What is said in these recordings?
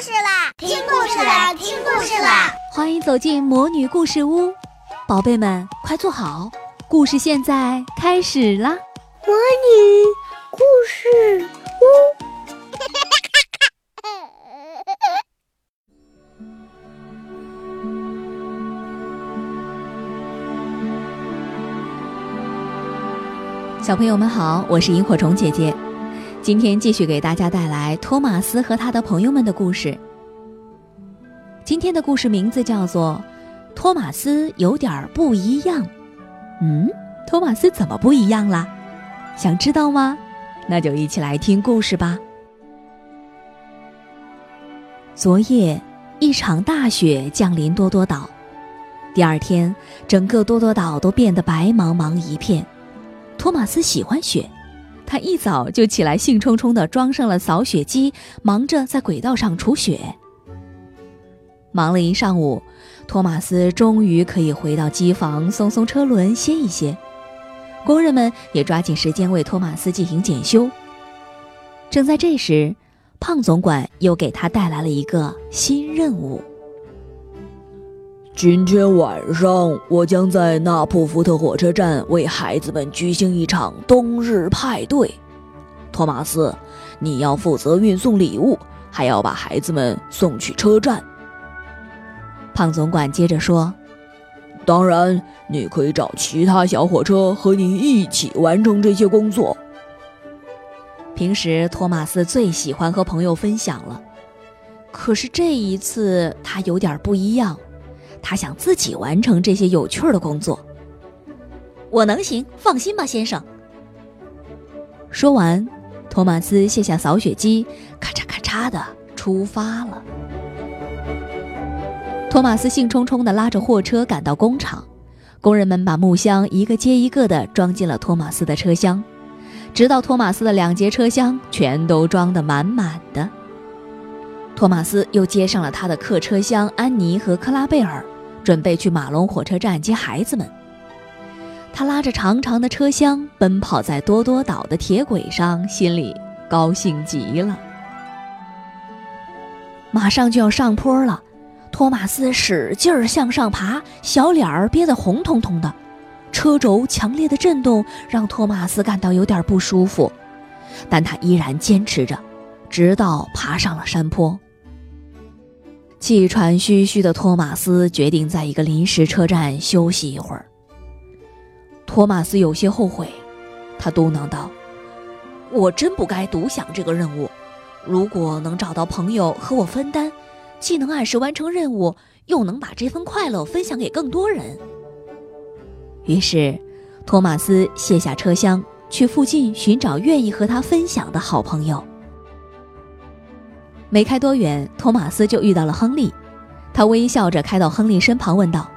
事啦！听故事啦！听故事啦！欢迎走进魔女故事屋，宝贝们快坐好，故事现在开始啦！魔女故事屋，小朋友们好，我是萤火虫姐姐。今天继续给大家带来托马斯和他的朋友们的故事。今天的故事名字叫做《托马斯有点不一样》。嗯，托马斯怎么不一样啦？想知道吗？那就一起来听故事吧。昨夜，一场大雪降临多多岛。第二天，整个多多岛都变得白茫茫一片。托马斯喜欢雪。他一早就起来，兴冲冲地装上了扫雪机，忙着在轨道上除雪。忙了一上午，托马斯终于可以回到机房，松松车轮，歇一歇。工人们也抓紧时间为托马斯进行检修。正在这时，胖总管又给他带来了一个新任务。今天晚上，我将在纳普福特火车站为孩子们举行一场冬日派对。托马斯，你要负责运送礼物，还要把孩子们送去车站。胖总管接着说：“当然，你可以找其他小火车和你一起完成这些工作。”平时，托马斯最喜欢和朋友分享了，可是这一次他有点不一样。他想自己完成这些有趣的工作。我能行，放心吧，先生。说完，托马斯卸下扫雪机，咔嚓咔嚓的出发了。托马斯兴冲冲地拉着货车赶到工厂，工人们把木箱一个接一个地装进了托马斯的车厢，直到托马斯的两节车厢全都装得满满的。托马斯又接上了他的客车厢安妮和克拉贝尔，准备去马龙火车站接孩子们。他拉着长长的车厢奔跑在多多岛的铁轨上，心里高兴极了。马上就要上坡了，托马斯使劲儿向上爬，小脸儿憋得红彤彤的，车轴强烈的震动让托马斯感到有点不舒服，但他依然坚持着，直到爬上了山坡。气喘吁吁的托马斯决定在一个临时车站休息一会儿。托马斯有些后悔，他嘟囔道：“我真不该独享这个任务。如果能找到朋友和我分担，既能按时完成任务，又能把这份快乐分享给更多人。”于是，托马斯卸下车厢，去附近寻找愿意和他分享的好朋友。没开多远，托马斯就遇到了亨利。他微笑着开到亨利身旁，问道：“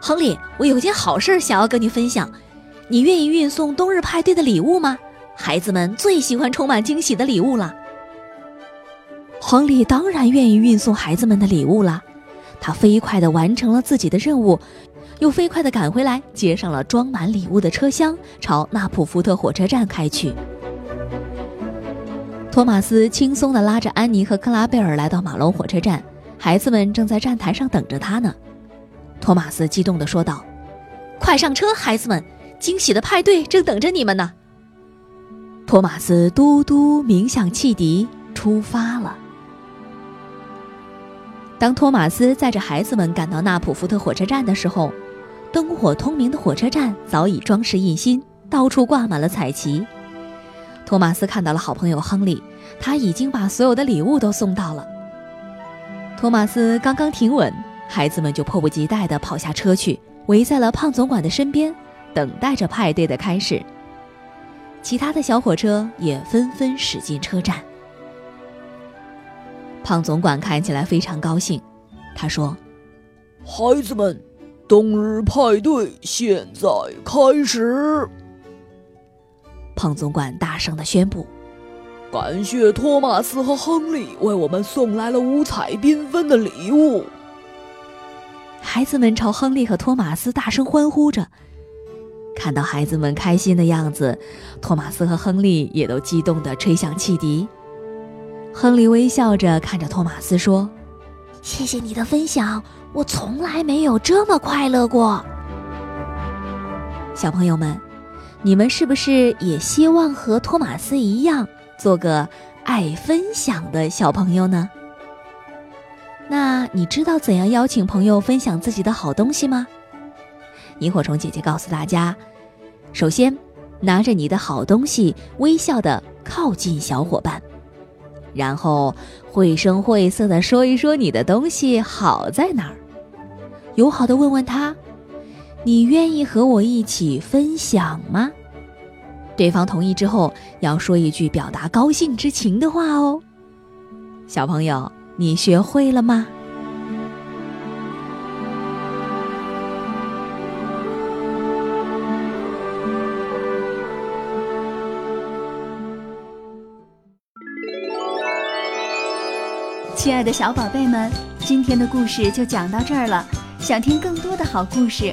亨利，我有件好事想要跟你分享，你愿意运送冬日派对的礼物吗？孩子们最喜欢充满惊喜的礼物了。”亨利当然愿意运送孩子们的礼物了。他飞快地完成了自己的任务，又飞快地赶回来，接上了装满礼物的车厢，朝纳普福特火车站开去。托马斯轻松地拉着安妮和克拉贝尔来到马龙火车站，孩子们正在站台上等着他呢。托马斯激动地说道：“快上车，孩子们，惊喜的派对正等着你们呢！”托马斯嘟嘟鸣响汽笛，出发了。当托马斯载着孩子们赶到纳普福特火车站的时候，灯火通明的火车站早已装饰一新，到处挂满了彩旗。托马斯看到了好朋友亨利，他已经把所有的礼物都送到了。托马斯刚刚停稳，孩子们就迫不及待地跑下车去，围在了胖总管的身边，等待着派对的开始。其他的小火车也纷纷驶进车站。胖总管看起来非常高兴，他说：“孩子们，冬日派对现在开始。”胖总管大声地宣布：“感谢托马斯和亨利为我们送来了五彩缤纷的礼物。”孩子们朝亨利和托马斯大声欢呼着。看到孩子们开心的样子，托马斯和亨利也都激动地吹响汽笛。亨利微笑着看着托马斯说：“谢谢你的分享，我从来没有这么快乐过。”小朋友们，你们是不是也希望和托马斯一样，做个爱分享的小朋友呢？那你知道怎样邀请朋友分享自己的好东西吗？萤火虫姐姐告诉大家：首先，拿着你的好东西，微笑的靠近小伙伴，然后绘声绘色的说一说你的东西好在哪儿，友好的问问他：“你愿意和我一起分享吗？”对方同意之后，要说一句表达高兴之情的话哦。小朋友。你学会了吗？亲爱的小宝贝们，今天的故事就讲到这儿了。想听更多的好故事，